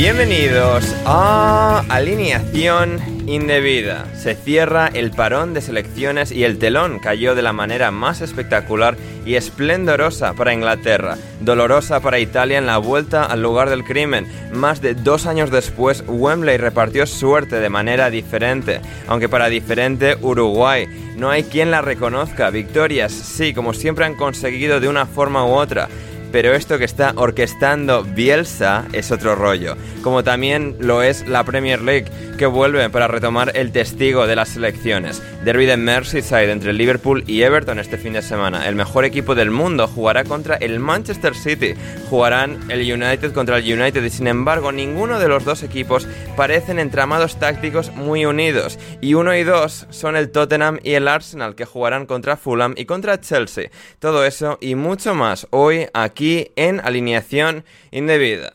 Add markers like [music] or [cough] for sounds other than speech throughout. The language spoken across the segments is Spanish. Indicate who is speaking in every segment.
Speaker 1: Bienvenidos a Alineación Indebida. Se cierra el parón de selecciones y el telón cayó de la manera más espectacular y esplendorosa para Inglaterra, dolorosa para Italia en la vuelta al lugar del crimen. Más de dos años después, Wembley repartió suerte de manera diferente, aunque para diferente Uruguay. No hay quien la reconozca. Victorias, sí, como siempre han conseguido de una forma u otra pero esto que está orquestando Bielsa es otro rollo, como también lo es la Premier League, que vuelve para retomar el testigo de las selecciones. Derby de Merseyside entre Liverpool y Everton este fin de semana. El mejor equipo del mundo jugará contra el Manchester City. Jugarán el United contra el United y sin embargo ninguno de los dos equipos parecen entramados tácticos muy unidos. Y uno y dos son el Tottenham y el Arsenal que jugarán contra Fulham y contra Chelsea. Todo eso y mucho más hoy aquí en Alineación Indebida.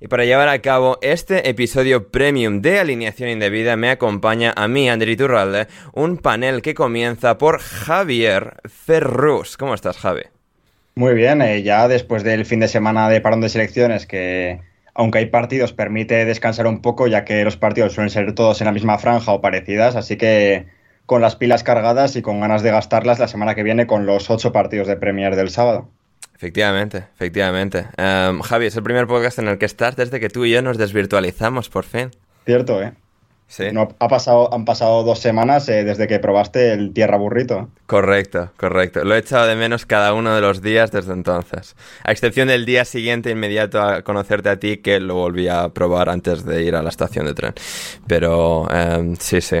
Speaker 1: Y para llevar a cabo este episodio premium de Alineación Indebida me acompaña a mí, André Turralde, un panel que comienza por Javier Ferrus. ¿Cómo estás, Javi?
Speaker 2: Muy bien, eh, ya después del fin de semana de parón de selecciones que aunque hay partidos permite descansar un poco ya que los partidos suelen ser todos en la misma franja o parecidas, así que con las pilas cargadas y con ganas de gastarlas la semana que viene con los ocho partidos de Premier del sábado.
Speaker 1: Efectivamente, efectivamente. Um, Javi, es el primer podcast en el que estás desde que tú y yo nos desvirtualizamos, por fin.
Speaker 2: Cierto, ¿eh? No, ha pasado, han pasado dos semanas eh, desde que probaste el tierra burrito.
Speaker 1: Correcto, correcto. Lo he echado de menos cada uno de los días desde entonces. A excepción del día siguiente inmediato a conocerte a ti, que lo volví a probar antes de ir a la estación de tren. Pero em, sí, sí.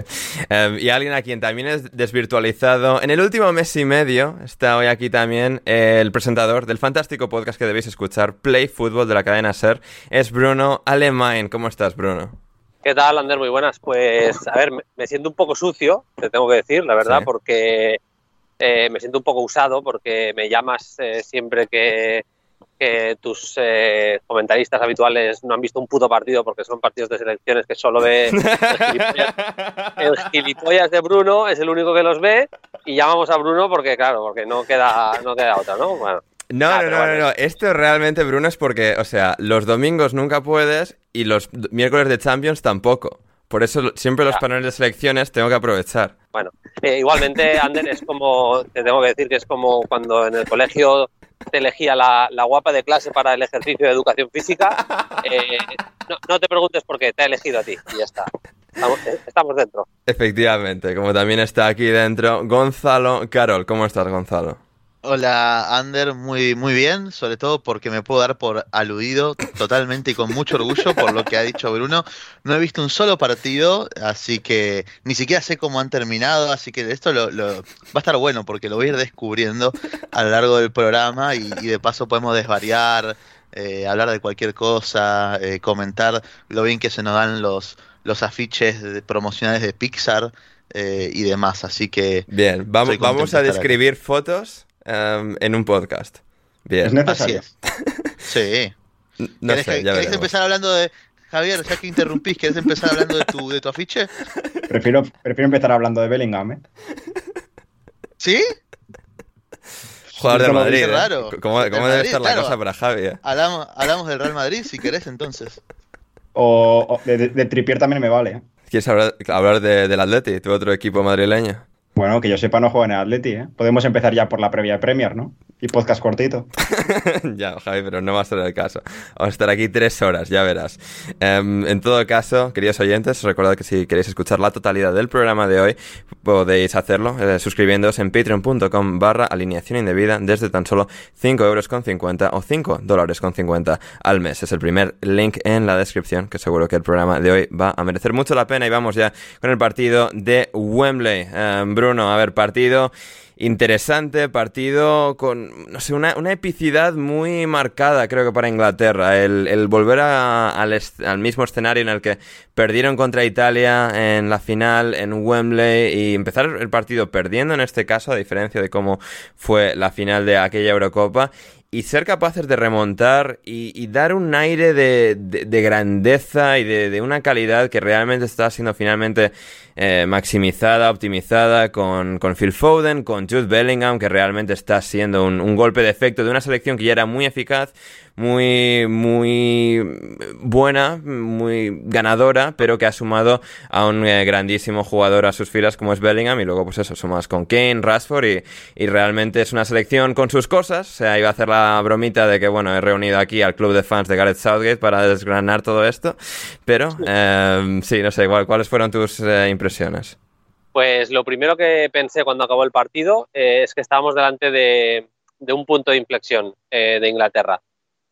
Speaker 1: Em, y alguien a quien también es desvirtualizado. En el último mes y medio está hoy aquí también el presentador del fantástico podcast que debéis escuchar, Play Football de la cadena Ser. Es Bruno Alemán. ¿Cómo estás, Bruno?
Speaker 3: ¿Qué tal, Ander? Muy buenas. Pues, a ver, me siento un poco sucio, te tengo que decir, la verdad, porque eh, me siento un poco usado, porque me llamas eh, siempre que, tus eh, comentaristas habituales no han visto un puto partido, porque son partidos de selecciones que solo ve [laughs] el gilipollas, de Bruno, es el único que los ve, y llamamos a Bruno porque, claro, porque no queda, no queda otra, ¿no? Bueno.
Speaker 1: No, no, no, no, no, Esto realmente, Bruno, es porque, o sea, los domingos nunca puedes y los miércoles de Champions tampoco. Por eso siempre los paneles de selecciones tengo que aprovechar.
Speaker 3: Bueno, eh, igualmente, Ander, es como, te tengo que decir que es como cuando en el colegio te elegía la, guapa de clase para el ejercicio de educación física. Eh, no, te preguntes por qué, te ha elegido a ti y ya está. Eh, estamos dentro.
Speaker 1: Efectivamente, como también está aquí dentro Gonzalo Carol. ¿Cómo estás, Gonzalo?
Speaker 4: Hola, Ander, muy, muy bien, sobre todo porque me puedo dar por aludido totalmente y con mucho orgullo por lo que ha dicho Bruno. No he visto un solo partido, así que ni siquiera sé cómo han terminado, así que esto lo, va a estar bueno porque lo voy a ir descubriendo a lo largo del programa y, de paso podemos desvariar, eh, hablar de cualquier cosa, eh, comentar lo bien que se nos dan los, los afiches promocionales de Pixar. Eh, y demás, así que...
Speaker 1: Bien, vamos, vamos a describir fotos Em, en un podcast. Bien.
Speaker 2: Es necesario.
Speaker 4: sí. [laughs] No sé, ya ¿Querés empezar hablando de... Javier, ya que interrumpís, ¿querés empezar hablando de tu, de tu afiche?
Speaker 2: Prefiero, prefiero empezar hablando de Bellingham, ¿eh?
Speaker 4: ¿Sí?
Speaker 1: Jugador de Madrid. ¿eh? ¿Cómo, debe estar la cosa para Javi? Eh?
Speaker 4: Hablamos, hablamos, del Real Madrid, si querés, entonces.
Speaker 2: O, de, de, Tripier también me vale.
Speaker 1: ¿Quieres hablar, hablar de, del Atleti, tu otro equipo madrileño?
Speaker 2: Bueno, que yo sepa, no juega en Atleti, ¿eh? Podemos empezar ya por la previa Premier, ¿no? Y podcast cortito. [laughs]
Speaker 1: ya, Javi, pero no va a ser el caso. Vamos a estar aquí tres horas, ya verás. Em, en todo caso, queridos oyentes, recordad que si queréis escuchar la totalidad del programa de hoy, podéis hacerlo eh, suscribiéndoos en patreon.com barra alineación indebida desde tan solo 5 euros con 50 o 5 dólares con 50 al mes. Es el primer link en la descripción, que seguro que el programa de hoy va a merecer mucho la pena. Y vamos ya con el partido de Wembley. Em, Bruno, a ver, partido interesante, partido con, no sé, una, epicidad muy marcada, creo que para Inglaterra. El, volver al, al, mismo escenario en el que perdieron contra Italia en la final en Wembley y empezar el partido perdiendo en este caso, a diferencia de cómo fue la final de aquella Eurocopa y ser capaces de remontar y, dar un aire de, grandeza y de, una calidad que realmente está siendo finalmente eh, maximizada, optimizada con, Phil Foden, con Jude Bellingham, que realmente está siendo un, golpe de efecto de una selección que ya era muy eficaz, muy, muy buena, muy ganadora, pero que ha sumado a un eh, grandísimo jugador a sus filas como es Bellingham y luego pues eso, sumas con Kane, Rashford y, y, realmente es una selección con sus cosas. O sea, iba a hacer la bromita de que bueno, he reunido aquí al club de fans de Gareth Southgate para desgranar todo esto, pero eh, sí, no sé, ¿cuáles fueron tus eh, impresiones?
Speaker 3: Pues lo primero que pensé cuando acabó el partido eh, es que estábamos delante de, un punto de inflexión eh, de Inglaterra.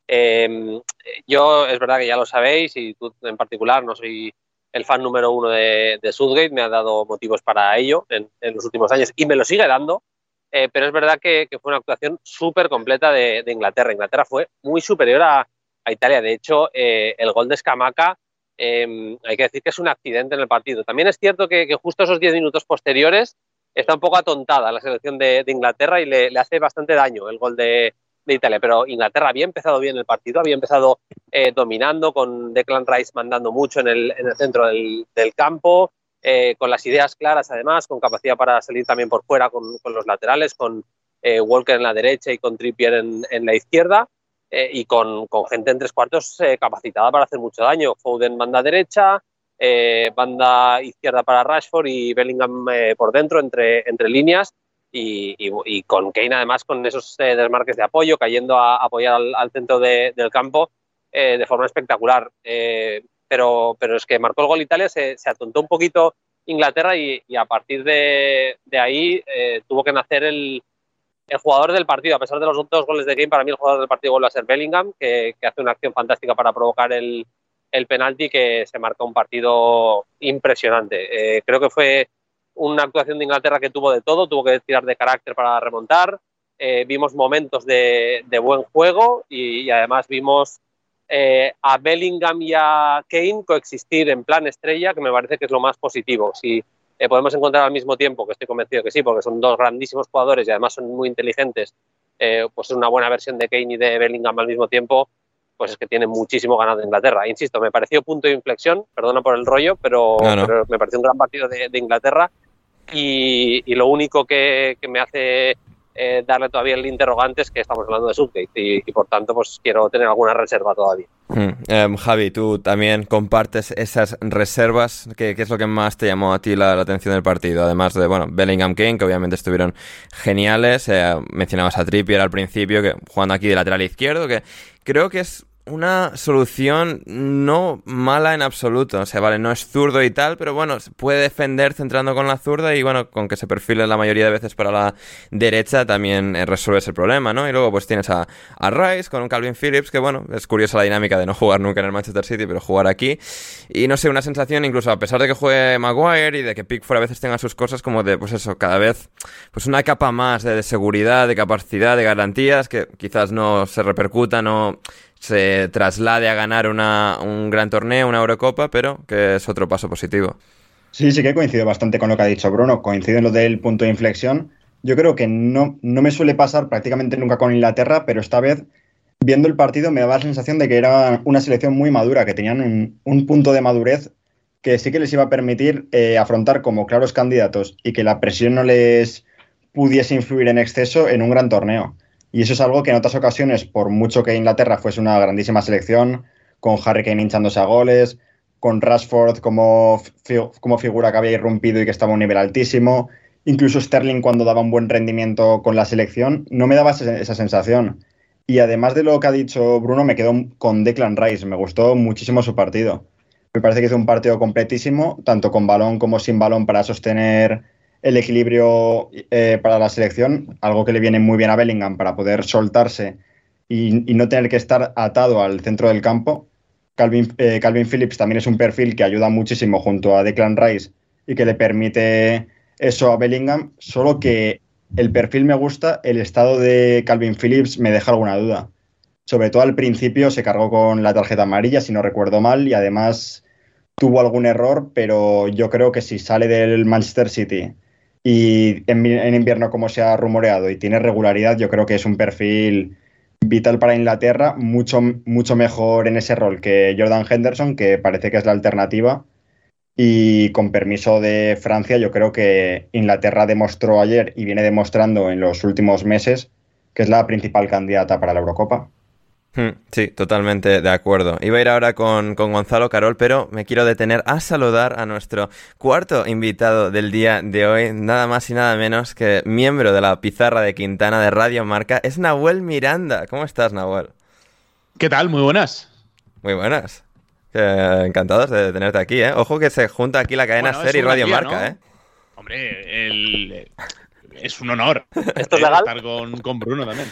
Speaker 3: Em, yo es verdad que ya lo sabéis y tú en particular no soy el fan número uno de, de Southgate, me ha dado motivos para ello en, los últimos años y me lo sigue dando, eh, pero es verdad que, fue una actuación súper completa de, Inglaterra. Inglaterra fue muy superior a, Italia. De hecho, el gol de Scamaca Em, hay que decir que es un accidente en el partido. También es cierto que, justo esos 10 minutos posteriores está un poco atontada la selección de, Inglaterra y le, hace bastante daño el gol de, Italia. Pero Inglaterra había empezado bien el partido, había empezado eh, dominando, con Declan Rice mandando mucho en el, centro del, campo, eh, con las ideas claras además, con capacidad para salir también por fuera con, los laterales, con eh, Walker en la derecha y con Trippier en la izquierda. Eh, y con, con, gente en tres cuartos eh, capacitada para hacer mucho daño. Foden banda derecha, eh, banda izquierda para Rashford y Bellingham por dentro, entre, entre líneas. Y, y, con Kane además con esos desmarques de apoyo, cayendo a, apoyar al, centro de, del campo de forma espectacular. Pero, pero es que marcó el gol Italia, se, se atontó un poquito Inglaterra y, y a partir de, de ahí tuvo que nacer el, el jugador del partido, a pesar de los dos goles de Game, para mí el jugador del partido vuelve a ser Bellingham, que, hace una acción fantástica para provocar el, el penalti que se marca un partido impresionante. Eh, creo que fue una actuación de Inglaterra que tuvo de todo, tuvo que tirar de carácter para remontar, eh, vimos momentos de, buen juego y, además vimos eh, a Bellingham y a Kane coexistir en plan estrella, que me parece que es lo más positivo. Si, eh, podemos encontrar al mismo tiempo, que estoy convencido que sí, porque son dos grandísimos jugadores y además son muy inteligentes, eh, pues una buena versión de Kane y de Bellingham al mismo tiempo, pues es que tiene muchísimo ganado Inglaterra. Insisto, me pareció punto de inflexión, perdona por el rollo, pero, me pareció un gran partido de, Inglaterra y, lo único que, que me hace eh, darle todavía el interrogante es que estamos hablando de Subgate y, por tanto pues quiero tener alguna reserva todavía.
Speaker 1: Hmm. Em, Javi, tú también compartes esas reservas. ¿Qué, es lo que más te llamó a ti la, atención del partido? Además de, bueno, Bellingham King, que obviamente estuvieron geniales. Eh, mencionabas a Trippier al principio, que jugando aquí de lateral izquierdo, que creo que es una solución no mala en absoluto. O sea, vale, no es zurdo y tal, pero bueno, puede defender centrando con la zurda y bueno, con que se perfile la mayoría de veces para la derecha también eh, resuelve ese problema, ¿no? Y luego pues tienes a, a Rice con un Calvin Phillips, que bueno, es curiosa la dinámica de no jugar nunca en el Manchester City, pero jugar aquí. Y no sé, una sensación incluso a pesar de que juegue Maguire y de que Pickford a veces tenga sus cosas como de, pues eso, cada vez, pues una capa más de, de seguridad, de capacidad, de garantías que quizás no se repercuta, no se traslade a ganar una, un gran torneo, una Eurocopa, pero que es otro paso positivo.
Speaker 2: Sí, sí que coincido bastante con lo que ha dicho Bruno, coincido en lo del punto de inflexión. Yo creo que no, no me suele pasar prácticamente nunca con Inglaterra, pero esta vez, viendo el partido, me daba la sensación de que era una selección muy madura, que tenían un, punto de madurez que sí que les iba a permitir eh, afrontar como claros candidatos y que la presión no les pudiese influir en exceso en un gran torneo. Y eso es algo que en otras ocasiones, por mucho que Inglaterra fuese una grandísima selección, con Harry Kane hinchándose a goles, con Rashford como, como figura que había irrumpido y que estaba a un nivel altísimo, incluso Sterling cuando daba un buen rendimiento con la selección, no me daba esa sensación. Y además de lo que ha dicho Bruno, me quedo con Declan Rice, me gustó muchísimo su partido. Me parece que hizo un partido completísimo, tanto con balón como sin balón, para sostener el equilibrio eh, para la selección, algo que le viene muy bien a Bellingham para poder soltarse y, no tener que estar atado al centro del campo. Eh, Calvin, Phillips también es un perfil que ayuda muchísimo junto a Declan Rice y que le permite eso a Bellingham, solo que el perfil me gusta, el estado de Calvin Phillips me deja alguna duda. Sobre todo al principio se cargó con la tarjeta amarilla, si no recuerdo mal, y además tuvo algún error, pero yo creo que si sale del Manchester City y en, invierno, como se ha rumoreado, y tiene regularidad, yo creo que es un perfil vital para Inglaterra, mucho, mucho mejor en ese rol que Jordan Henderson, que parece que es la alternativa. Y con permiso de Francia, yo creo que Inglaterra demostró ayer y viene demostrando en los últimos meses que es la principal candidata para la Eurocopa.
Speaker 1: Hmm, sí, totalmente de acuerdo. Iba a ir ahora con, Gonzalo Carol, pero me quiero detener a saludar a nuestro cuarto invitado del día de hoy, nada más y nada menos que miembro de la pizarra de Quintana de Radio Marca, es Nahuel Miranda. ¿Cómo estás, Nahuel?
Speaker 5: ¿Qué tal? Muy buenas.
Speaker 1: Muy buenas. encantados de tenerte aquí, ¿eh? Ojo que se junta aquí la cadena Ser y Radio Marca, ¿eh?
Speaker 5: Hombre, es un honor
Speaker 3: ¿Esto es legal?
Speaker 5: estar con, con Bruno también.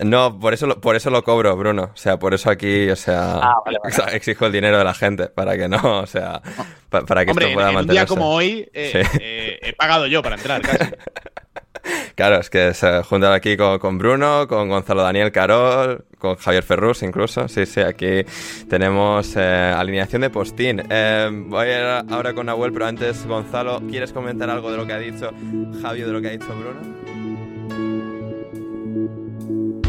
Speaker 1: No, por eso, lo, por eso lo cobro, Bruno. O sea, por eso aquí, o sea, ah, [laughs] exijo el dinero de la gente para que no, o sea, [laughs] para que esto pueda mantenerse. Un
Speaker 5: día como hoy eh, eh, he pagado yo para entrar, casi. [laughs]
Speaker 1: Claro, es que se juntan aquí con, Bruno, con Gonzalo Daniel Carol, con Javier Ferrus incluso. Sí, sí, aquí tenemos eh, alineación de postín. voy a ir ahora con Nahuel, pero antes, Gonzalo, ¿quieres comentar algo de lo que ha dicho Javier, de lo que ha dicho Bruno?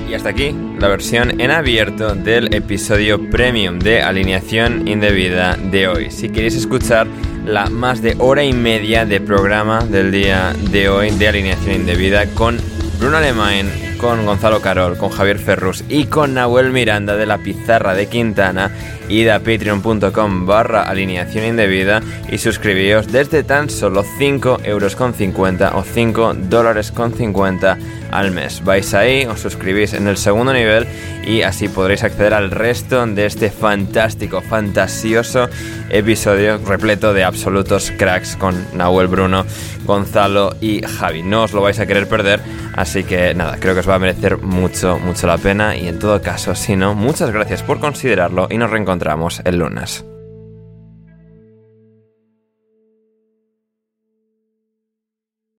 Speaker 1: Y hasta aquí la versión en abierto del episodio premium de Alineación Indebida de hoy. Si queréis escuchar la más de hora y media de programa del día de hoy de Alineación Indebida con Bruno Alemán, con Gonzalo Carol, con Javier Ferrus y con Nahuel Miranda de la Pizarra de Quintana, id a patreon.com barra alineación indebida y suscribíos desde tan solo 5 euros con 50 o 5 dólares con 50 al mes. Vais ahí, os suscribís en el segundo nivel y así podréis acceder al resto de este fantástico, fantasioso episodio repleto de absolutos cracks con Nahuel Bruno, Gonzalo y Javi. No os lo vais a querer perder, así que nada, creo que os va a merecer mucho, mucho la pena y en todo caso, si no, muchas gracias por considerarlo y nos reencontramos el lunes.